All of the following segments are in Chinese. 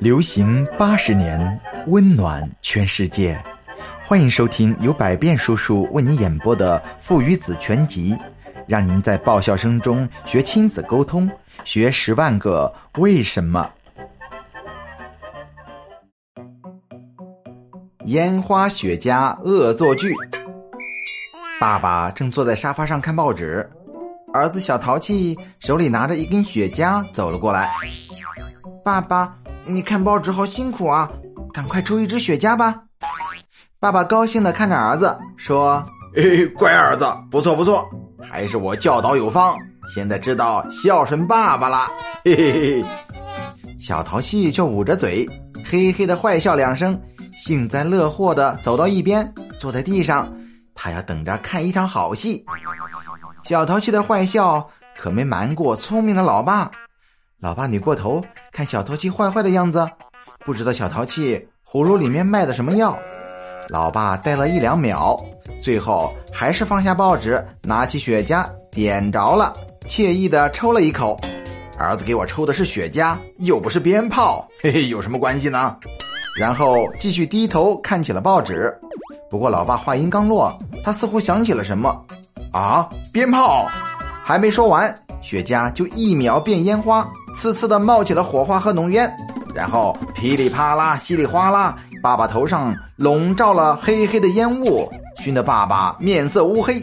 流行八十年，温暖全世界。欢迎收听由百变叔叔为你演播的《父与子全集》，让您在爆笑声中学亲子沟通，学十万个为什么。烟花雪茄恶作剧。爸爸正坐在沙发上看报纸，儿子小淘气手里拿着一根雪茄走了过来。爸爸，你看报纸好辛苦啊，赶快抽一支雪茄吧。爸爸高兴的看着儿子说：“嘿，乖儿子，不错不错，还是我教导有方，现在知道孝顺爸爸了。”嘿嘿嘿。小淘气却捂着嘴，嘿嘿的坏笑两声，幸灾乐祸的走到一边，坐在地上，他要等着看一场好戏。小淘气的坏笑可没瞒过聪明的老爸。老爸扭过头看小淘气坏坏的样子，不知道小淘气葫芦里面卖的什么药。老爸呆了一两秒，最后还是放下报纸，拿起雪茄点着了，惬意的抽了一口。儿子给我抽的是雪茄，又不是鞭炮，嘿嘿，有什么关系呢？然后继续低头看起了报纸。不过老爸话音刚落，他似乎想起了什么。啊，鞭炮！还没说完，雪茄就一秒变烟花。呲呲的冒起了火花和浓烟，然后噼里啪啦、稀里哗啦，爸爸头上笼罩了黑黑的烟雾，熏得爸爸面色乌黑。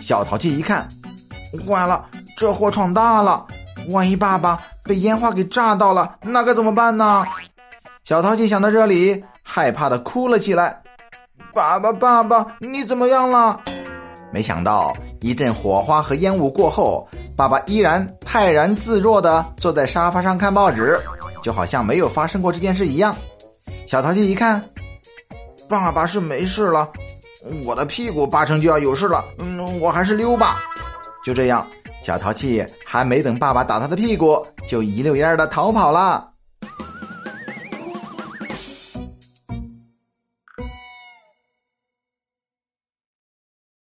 小淘气一看，完了，这货闯大了！万一爸爸被烟花给炸到了，那该怎么办呢？小淘气想到这里，害怕的哭了起来：“爸爸，爸爸，你怎么样了？”没想到一阵火花和烟雾过后，爸爸依然泰然自若的坐在沙发上看报纸，就好像没有发生过这件事一样。小淘气一看，爸爸是没事了，我的屁股八成就要有事了。嗯，我还是溜吧。就这样，小淘气还没等爸爸打他的屁股，就一溜烟的逃跑了。